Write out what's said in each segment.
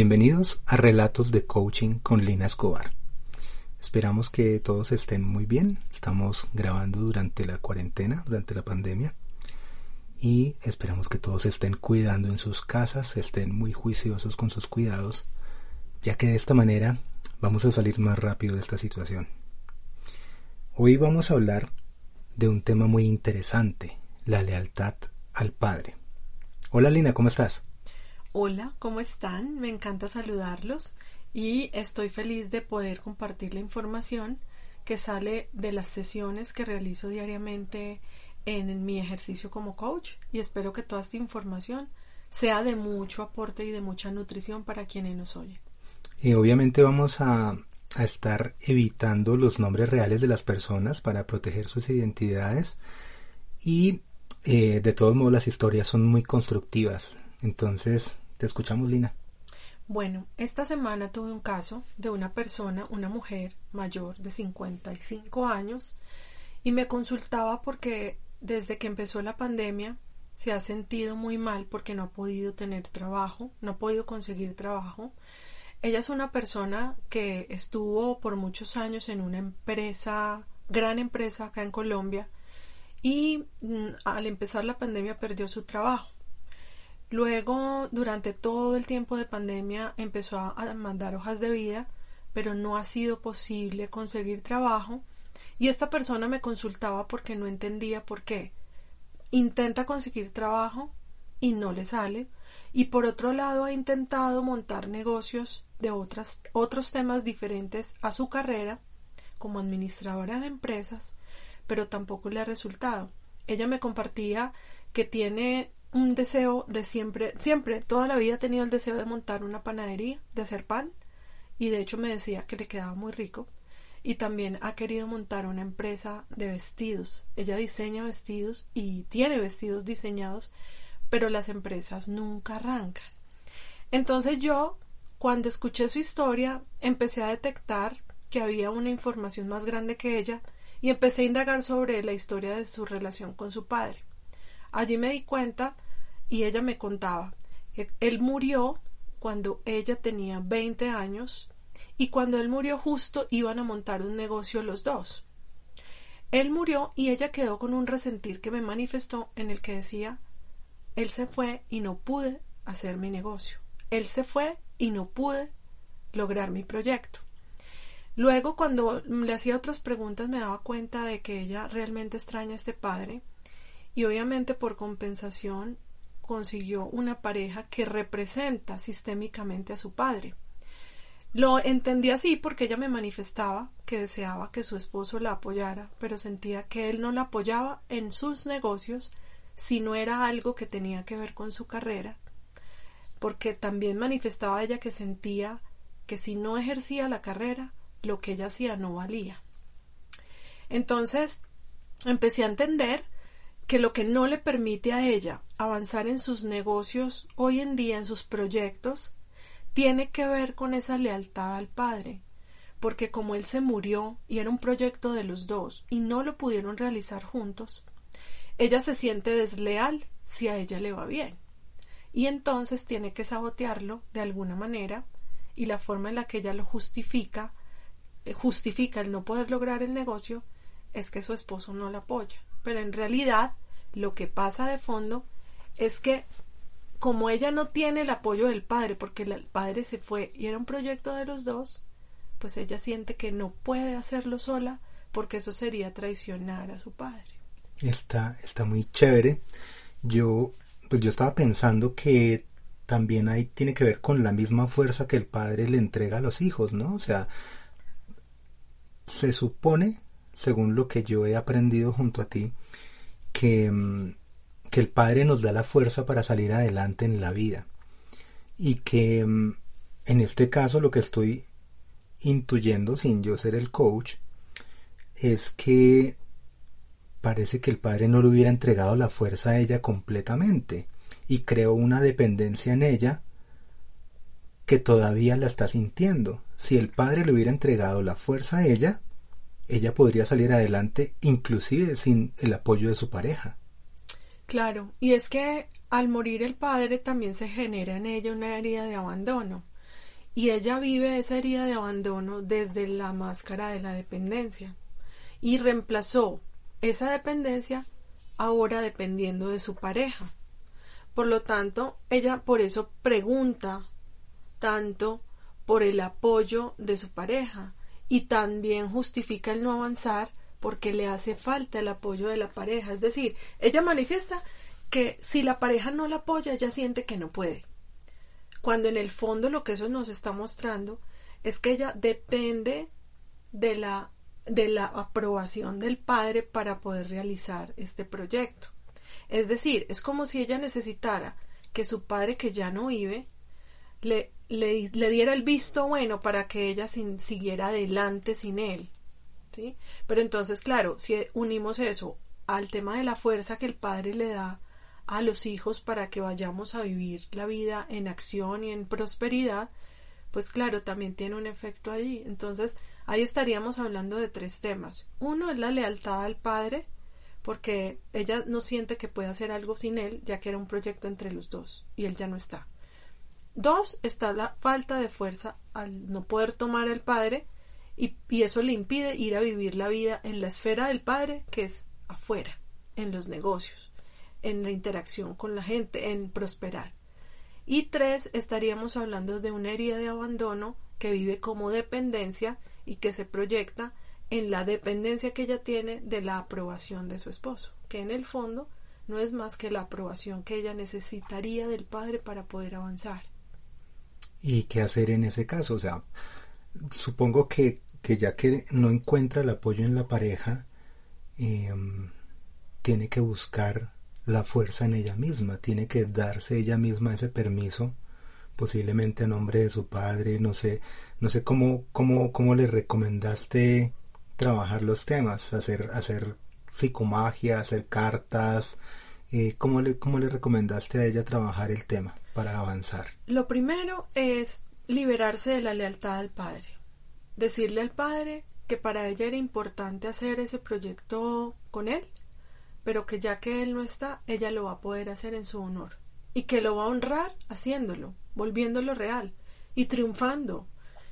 Bienvenidos a Relatos de Coaching con Lina Escobar. Esperamos que todos estén muy bien. Estamos grabando durante la cuarentena, durante la pandemia. Y esperamos que todos estén cuidando en sus casas, estén muy juiciosos con sus cuidados, ya que de esta manera vamos a salir más rápido de esta situación. Hoy vamos a hablar de un tema muy interesante, la lealtad al Padre. Hola Lina, ¿cómo estás? Hola, ¿cómo están? Me encanta saludarlos y estoy feliz de poder compartir la información que sale de las sesiones que realizo diariamente en mi ejercicio como coach y espero que toda esta información sea de mucho aporte y de mucha nutrición para quienes nos oyen. Y obviamente vamos a, estar evitando los nombres reales de las personas para proteger sus identidades y eh, de todos modos las historias son muy constructivas. Entonces te escuchamos, Lina. Bueno, esta semana tuve un caso de una persona, una mujer mayor de 55 años, y me consultaba porque desde que empezó la pandemia se ha sentido muy mal porque no ha podido tener trabajo, no ha podido conseguir trabajo. Ella es una persona que estuvo por muchos años en una empresa, gran empresa acá en Colombia, y mm, al empezar la pandemia perdió su trabajo. Luego, durante todo el tiempo de pandemia, empezó a mandar hojas de vida, pero no ha sido posible conseguir trabajo. Y esta persona me consultaba porque no entendía por qué. Intenta conseguir trabajo y no le sale. Y por otro lado ha intentado montar negocios de otras, otros temas diferentes a su carrera como administradora de empresas, pero tampoco le ha resultado. Ella me compartía que tiene un deseo de siempre, siempre, toda la vida ha tenido el deseo de montar una panadería, de hacer pan, y de hecho me decía que le quedaba muy rico. Y también ha querido montar una empresa de vestidos. Ella diseña vestidos y tiene vestidos diseñados, pero las empresas nunca arrancan. Entonces yo, cuando escuché su historia, empecé a detectar que había una información más grande que ella y empecé a indagar sobre la historia de su relación con su padre. Allí me di cuenta y ella me contaba que él murió cuando ella tenía 20 años y cuando él murió justo iban a montar un negocio los dos. Él murió y ella quedó con un resentir que me manifestó en el que decía él se fue y no pude hacer mi negocio. Él se fue y no pude lograr mi proyecto. Luego, cuando le hacía otras preguntas, me daba cuenta de que ella realmente extraña a este padre y obviamente por compensación consiguió una pareja que representa sistémicamente a su padre. Lo entendí así porque ella me manifestaba que deseaba que su esposo la apoyara, pero sentía que él no la apoyaba en sus negocios si no era algo que tenía que ver con su carrera, porque también manifestaba ella que sentía que si no ejercía la carrera, lo que ella hacía no valía. Entonces empecé a entender que lo que no le permite a ella avanzar en sus negocios hoy en día, en sus proyectos, tiene que ver con esa lealtad al padre, porque como él se murió y era un proyecto de los dos y no lo pudieron realizar juntos, ella se siente desleal si a ella le va bien. Y entonces tiene que sabotearlo de alguna manera y la forma en la que ella lo justifica, eh, justifica el no poder lograr el negocio, es que su esposo no la apoya pero en realidad lo que pasa de fondo es que como ella no tiene el apoyo del padre, porque el padre se fue y era un proyecto de los dos, pues ella siente que no puede hacerlo sola porque eso sería traicionar a su padre. Está, está muy chévere. Yo, pues yo estaba pensando que también ahí tiene que ver con la misma fuerza que el padre le entrega a los hijos, ¿no? O sea, se supone según lo que yo he aprendido junto a ti, que, mm, que el Padre nos da la fuerza para salir adelante en la vida. Y que mm, en este caso lo que estoy intuyendo, sin yo ser el coach, es que parece que el Padre no le hubiera entregado la fuerza a ella completamente y creó una dependencia en ella que todavía la está sintiendo. Si el Padre le hubiera entregado la fuerza a ella, ella podría salir adelante inclusive sin el apoyo de su pareja. Claro, y es que al morir el padre también se genera en ella una herida de abandono. y ella vive esa herida de abandono desde la máscara de la dependencia y reemplazó esa dependencia ahora dependiendo de su pareja. Por lo tanto, ella por eso pregunta tanto por el apoyo de su pareja y también justifica el no avanzar porque le hace falta el apoyo de la pareja. Es decir, ella manifiesta que si la pareja no la apoya, ella siente que no puede. Cuando en el fondo lo que eso nos está mostrando es que ella depende de la, de la aprobación del padre para poder realizar este proyecto. Es decir, es como si ella necesitara que su padre que ya no vive le, le, le diera el visto bueno para que ella siguiera adelante sin él. ¿sí? Pero entonces, claro, si unimos eso al tema de la fuerza que el padre le da a los hijos para que vayamos a vivir la vida en acción y en prosperidad, pues claro, también tiene un efecto allí. Entonces, ahí estaríamos hablando de tres temas. Uno es la lealtad al padre, porque ella no siente que pueda hacer algo sin él, ya que era un proyecto entre los dos y él ya no está. Dos, está la falta de fuerza al no poder tomar al padre y, y eso le impide ir a vivir la vida en la esfera del padre, que es afuera, en los negocios en la interacción con la gente, en prosperar. Y tres, estaríamos hablando de una herida de abandono que vive como dependencia y que se proyecta en la dependencia que ella tiene de la aprobación de su esposo, que en el fondo no es más que la aprobación que ella necesitaría del padre para poder avanzar. ¿Y qué hacer en ese caso? O sea, supongo que, que ya que no encuentra el apoyo en la pareja, em, tiene que buscar la fuerza en ella misma, tiene que darse ella misma ese permiso, posiblemente a nombre de su padre, no sé, no sé cómo, cómo, cómo le recomendaste trabajar los temas, hacer, hacer psicomagia, hacer cartas, eh, ¿cómo, le, ¿cómo le recomendaste a ella trabajar el tema para avanzar? Lo primero es liberarse de la lealtad al padre, decirle al padre que para ella era importante hacer ese proyecto con él pero que ya que él no está, ella lo va a poder hacer en su honor, y que lo va a honrar haciéndolo, volviéndolo real, y triunfando,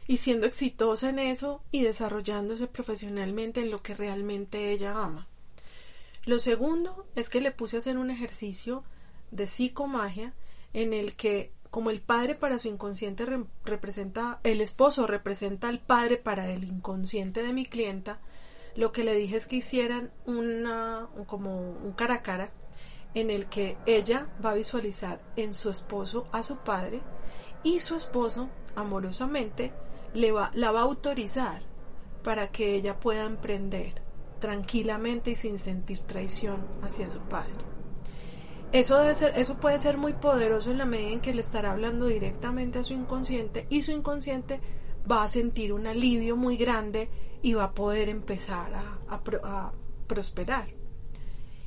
y siendo exitosa en eso y desarrollándose profesionalmente en lo que realmente ella ama. Lo segundo es que le puse a hacer un ejercicio de psicomagia en el que como el padre para su inconsciente representa, el esposo representa al padre para el inconsciente de mi clienta, lo que le dije es que hicieran una, como un cara a cara en el que ella va a visualizar en su esposo a su padre y su esposo amorosamente le va, la va a autorizar para que ella pueda emprender tranquilamente y sin sentir traición hacia su padre. Eso, debe ser, eso puede ser muy poderoso en la medida en que le estará hablando directamente a su inconsciente y su inconsciente va a sentir un alivio muy grande y va a poder empezar a, prosperar.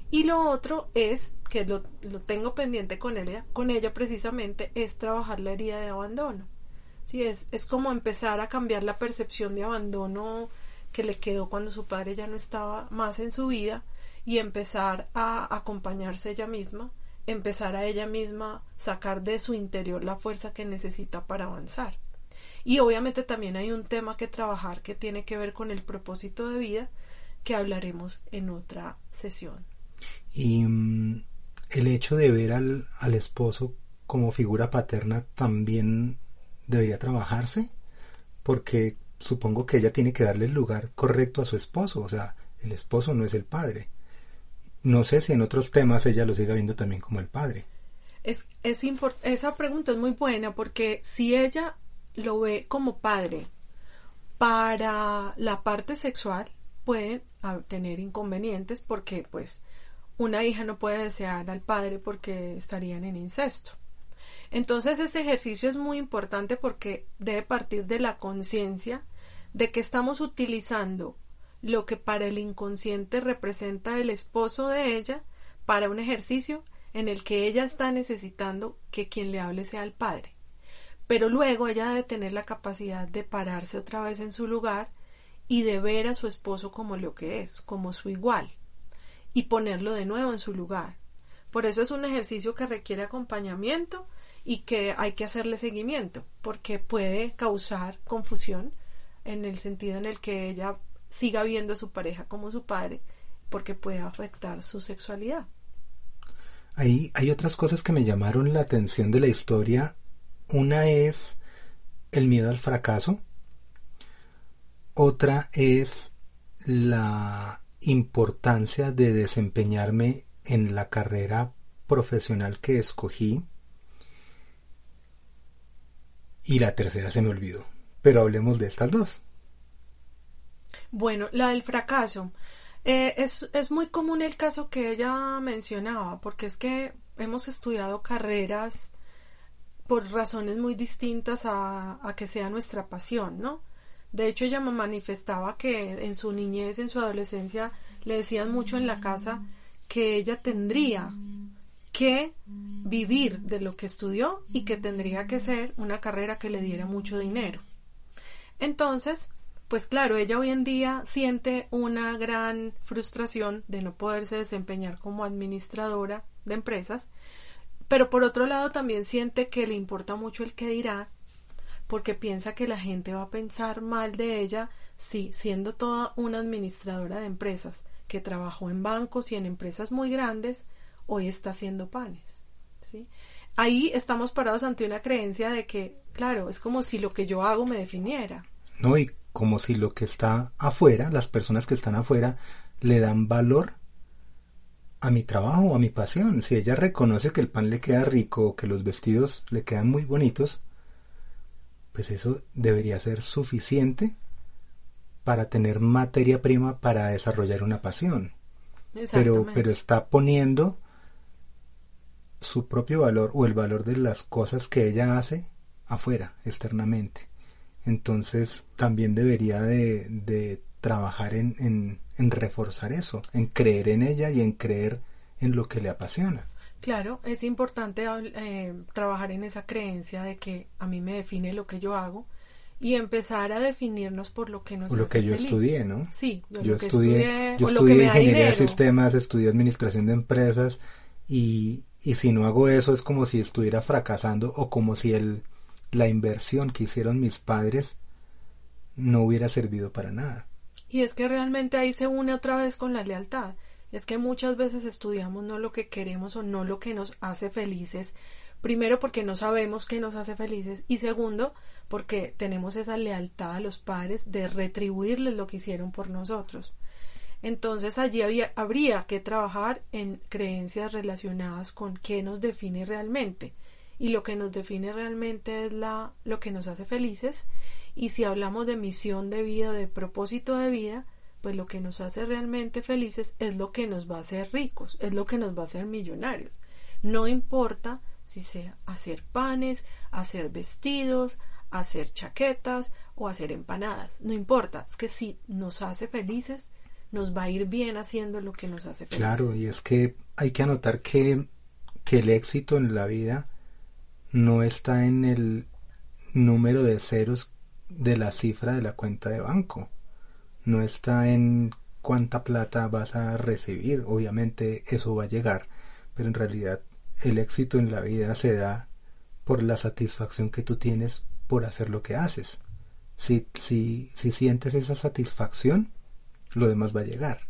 Y lo otro es, que lo, tengo pendiente con ella, con ella precisamente, es trabajar la herida de abandono. Sí, es, es como empezar a cambiar la percepción de abandono que le quedó cuando su padre ya no estaba más en su vida y empezar a acompañarse ella misma, empezar a ella misma sacar de su interior la fuerza que necesita para avanzar. Y obviamente también hay un tema que trabajar que tiene que ver con el propósito de vida que hablaremos en otra sesión. Y mm, el hecho de ver al, al esposo como figura paterna también debería trabajarse porque supongo que ella tiene que darle el lugar correcto a su esposo, o sea, el esposo no es el padre. No sé si en otros temas ella lo siga viendo también como el padre. Es, es esa pregunta es muy buena porque si ella lo ve como padre para la parte sexual puede tener inconvenientes porque pues una hija no puede desear al padre porque estarían en incesto. Entonces este ejercicio es muy importante porque debe partir de la conciencia de que estamos utilizando lo que para el inconsciente representa el esposo de ella para un ejercicio en el que ella está necesitando que quien le hable sea el padre pero luego ella debe tener la capacidad de pararse otra vez en su lugar y de ver a su esposo como lo que es, como su igual, y ponerlo de nuevo en su lugar. Por eso es un ejercicio que requiere acompañamiento y que hay que hacerle seguimiento porque puede causar confusión en el sentido en el que ella siga viendo a su pareja como su padre porque puede afectar su sexualidad. Hay, hay otras cosas que me llamaron la atención de la historia. Una es el miedo al fracaso. Otra es la importancia de desempeñarme en la carrera profesional que escogí. Y la tercera se me olvidó. Pero hablemos de estas dos. Bueno, la del fracaso. Eh, es, es muy común el caso que ella mencionaba, porque es que hemos estudiado carreras por razones muy distintas a, a, que sea nuestra pasión, ¿no? De hecho, ella me manifestaba que en su niñez, en su adolescencia, le decían mucho en la casa que ella tendría que vivir de lo que estudió y que tendría que ser una carrera que le diera mucho dinero. Entonces, pues claro, ella hoy en día siente una gran frustración de no poderse desempeñar como administradora de empresas, pero por otro lado también siente que le importa mucho el que dirá, porque piensa que la gente va a pensar mal de ella si siendo toda una administradora de empresas que trabajó en bancos y en empresas muy grandes, hoy está haciendo panes. ¿sí? Ahí estamos parados ante una creencia de que, claro, es como si lo que yo hago me definiera. No, y como si lo que está afuera, las personas que están afuera, le dan valor a mi trabajo o a mi pasión. Si ella reconoce que el pan le queda rico o que los vestidos le quedan muy bonitos, pues eso debería ser suficiente para tener materia prima para desarrollar una pasión. Pero, pero está poniendo su propio valor o el valor de las cosas que ella hace afuera, externamente. Entonces también debería de, de trabajar en, en, en, reforzar eso, en creer en ella y en creer en lo que le apasiona. Claro, es importante eh, trabajar en esa creencia de que a mí me define lo que yo hago y empezar a definirnos por lo que nos por lo que yo estudié, ¿no? Sí, yo estudié, yo estudié ingeniería de sistemas, estudié administración de empresas y, y si no hago eso es como si estuviera fracasando o como si el, la inversión que hicieron mis padres no hubiera servido para nada. Y es que realmente ahí se une otra vez con la lealtad. Es que muchas veces estudiamos no lo que queremos o no lo que nos hace felices. Primero porque no sabemos qué nos hace felices y segundo porque tenemos esa lealtad a los padres de retribuirles lo que hicieron por nosotros. Entonces allí habría que trabajar en creencias relacionadas con qué nos define realmente. Y lo que nos define realmente es la, lo que nos hace felices. Y si hablamos de misión de vida, de propósito de vida, pues lo que nos hace realmente felices es lo que nos va a hacer ricos, es lo que nos va a hacer millonarios. No importa si sea hacer panes, hacer vestidos, hacer chaquetas o hacer empanadas. No importa, es que si nos hace felices, nos va a ir bien haciendo lo que nos hace felices. Claro, y es que hay que anotar que, que el éxito en la vida no está en el número de ceros de la cifra de la cuenta de banco. No está en cuánta plata vas a recibir. Obviamente eso va a llegar, pero en realidad el éxito en la vida se da por la satisfacción que tú tienes por hacer lo que haces. Si, si, si sientes esa satisfacción, lo demás va a llegar.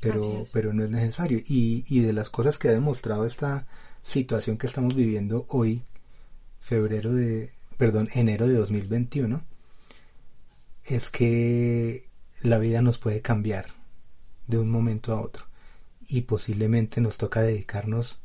Pero, pero no es necesario. Y, y de las cosas que ha demostrado esta situación que estamos viviendo hoy, febrero de, perdón, enero de 2021, es que la vida nos puede cambiar de un momento a otro y posiblemente nos toca dedicarnos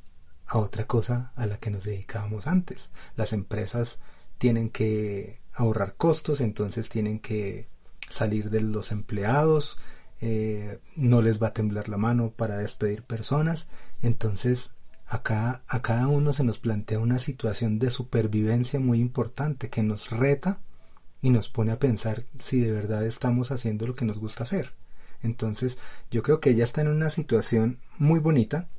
a otra cosa a la que nos dedicábamos antes. Las empresas tienen que ahorrar costos, entonces tienen que salir de los empleados, eh, no les va a temblar la mano para despedir personas, entonces acá a cada uno se nos plantea una situación de supervivencia muy importante que nos reta y nos pone a pensar si de verdad estamos haciendo lo que nos gusta hacer. Entonces yo creo que ella está en una situación muy bonita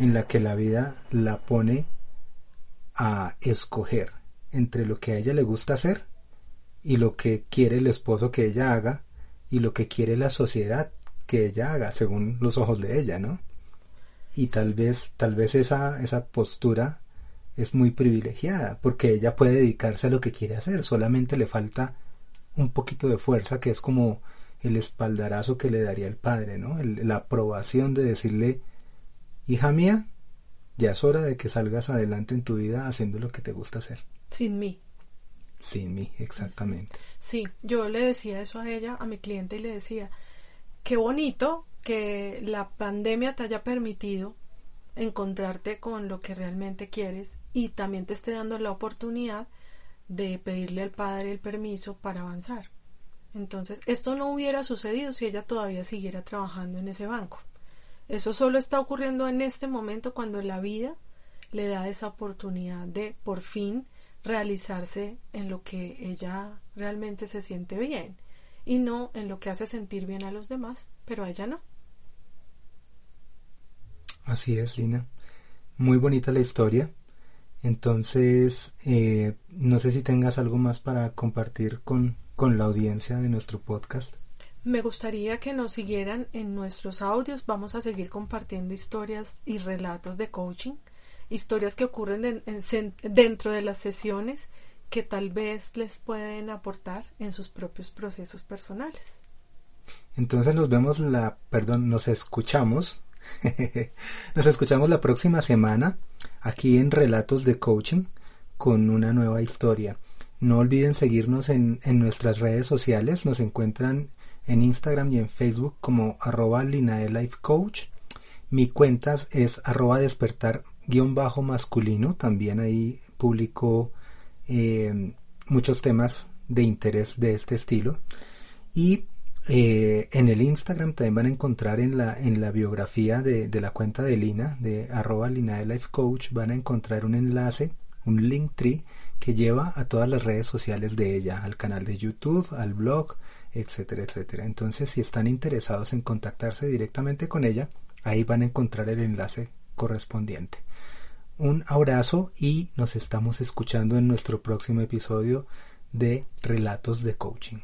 en la que la vida la pone a escoger entre lo que a ella le gusta hacer y lo que quiere el esposo que ella haga y lo que quiere la sociedad que ella haga según los ojos de ella, ¿no? Y tal vez, tal vez esa, esa postura es muy privilegiada porque ella puede dedicarse a lo que quiere hacer, solamente le falta un poquito de fuerza que es como el espaldarazo que le daría el padre, ¿no? la aprobación de decirle, hija mía, ya es hora de que salgas adelante en tu vida haciendo lo que te gusta hacer. Sin mí. Sin mí, exactamente. Sí, yo le decía eso a ella, a mi cliente, y le decía, qué bonito que la pandemia te haya permitido encontrarte con lo que realmente quieres y también te esté dando la oportunidad de pedirle al padre el permiso para avanzar. Entonces, esto no hubiera sucedido si ella todavía siguiera trabajando en ese banco. Eso solo está ocurriendo en este momento cuando la vida le da esa oportunidad de por fin realizarse en lo que ella realmente se siente bien y no en lo que hace sentir bien a los demás, pero a ella no. Así es, Lina. Muy bonita la historia. Entonces, eh, no sé si tengas algo más para compartir con, con la audiencia de nuestro podcast. Me gustaría que nos siguieran en nuestros audios. Vamos a seguir compartiendo historias y relatos de coaching, historias que ocurren dentro de las sesiones que tal vez les pueden aportar en sus propios procesos personales. Entonces nos vemos la, perdón, nos escuchamos Nos escuchamos la próxima semana aquí en Relatos de Coaching con una nueva historia. No olviden seguirnos en, nuestras redes sociales. Nos encuentran en Instagram y en Facebook como arroba Coach. Mi cuenta es arroba despertar guion bajo masculino. También ahí publico eh, muchos temas de interés de este estilo. Y eh, en el Instagram también van a encontrar en la, en la biografía de, de la cuenta de Lina, de arroba Lina de Life Coach, van a encontrar un enlace, un link tree que lleva a todas las redes sociales de ella, al canal de YouTube, al blog, etcétera, etcétera. Entonces, si están interesados en contactarse directamente con ella, ahí van a encontrar el enlace correspondiente. Un abrazo y nos estamos escuchando en nuestro próximo episodio de Relatos de Coaching.